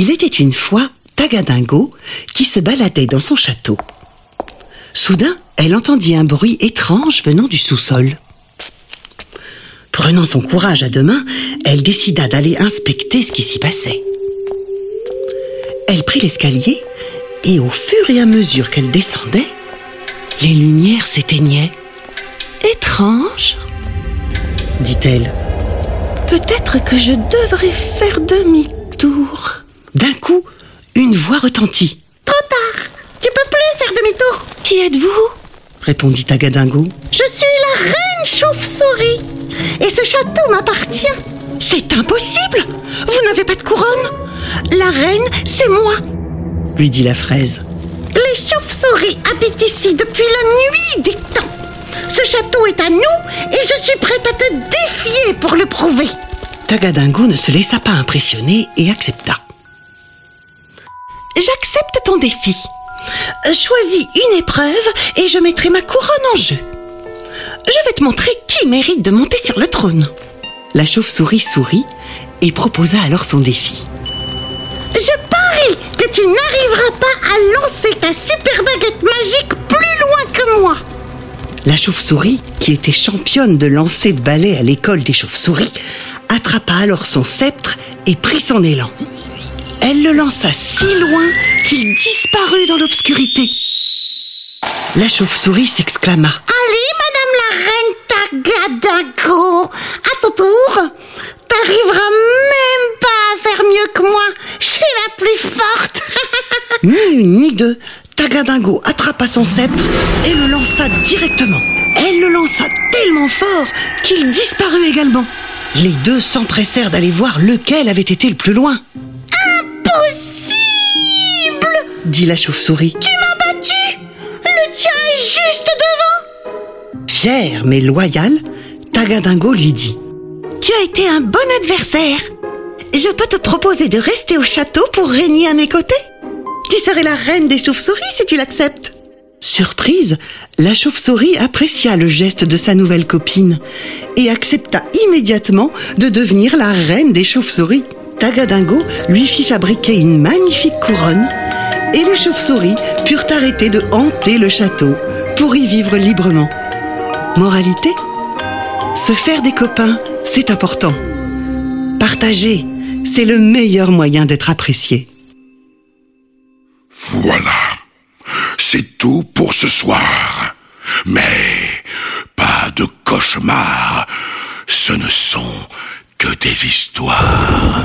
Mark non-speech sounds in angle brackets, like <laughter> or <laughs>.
Il était une fois Tagadingo qui se baladait dans son château. Soudain, elle entendit un bruit étrange venant du sous-sol. Prenant son courage à deux mains, elle décida d'aller inspecter ce qui s'y passait. Elle prit l'escalier et au fur et à mesure qu'elle descendait, les lumières s'éteignaient. Étrange, dit-elle. Peut-être que je devrais faire demi-tour. D'un coup, une voix retentit. Trop tard Tu peux plus faire demi-tour Qui êtes-vous? répondit Tagadingo. Je suis la reine chauve-souris et ce château m'appartient. C'est impossible Vous n'avez pas de couronne La reine, c'est moi lui dit la fraise. Les chauves-souris habitent ici depuis la nuit des temps. Ce château est à nous et je suis prête à te défier pour le prouver. Tagadingo ne se laissa pas impressionner et accepta. Ton défi. Choisis une épreuve et je mettrai ma couronne en jeu. Je vais te montrer qui mérite de monter sur le trône. La chauve-souris sourit et proposa alors son défi. Je parie que tu n'arriveras pas à lancer ta super baguette magique plus loin que moi. La chauve-souris, qui était championne de lancer de balai à l'école des chauves-souris, attrapa alors son sceptre et prit son élan. Elle le lança si loin qu'il disparut dans l'obscurité. La chauve-souris s'exclama. Allez, madame la reine Tagadingo, à ton tour, t'arriveras même pas à faire mieux que moi. Je suis la plus forte. <laughs> ni une ni deux, Tagadingo attrapa son sceptre et le lança directement. Elle le lança tellement fort qu'il disparut également. Les deux s'empressèrent d'aller voir lequel avait été le plus loin. Dit la chauve-souris. Tu m'as battu Le tien est juste devant Fier mais loyal, Tagadingo lui dit Tu as été un bon adversaire. Je peux te proposer de rester au château pour régner à mes côtés? Tu serais la reine des chauves-souris si tu l'acceptes. Surprise, la chauve-souris apprécia le geste de sa nouvelle copine et accepta immédiatement de devenir la reine des chauves-souris. Tagadingo lui fit fabriquer une magnifique couronne et les chauves-souris purent arrêter de hanter le château pour y vivre librement. Moralité? Se faire des copains, c'est important. Partager, c'est le meilleur moyen d'être apprécié. Voilà, c'est tout pour ce soir. Mais pas de cauchemars, ce ne sont que des histoires.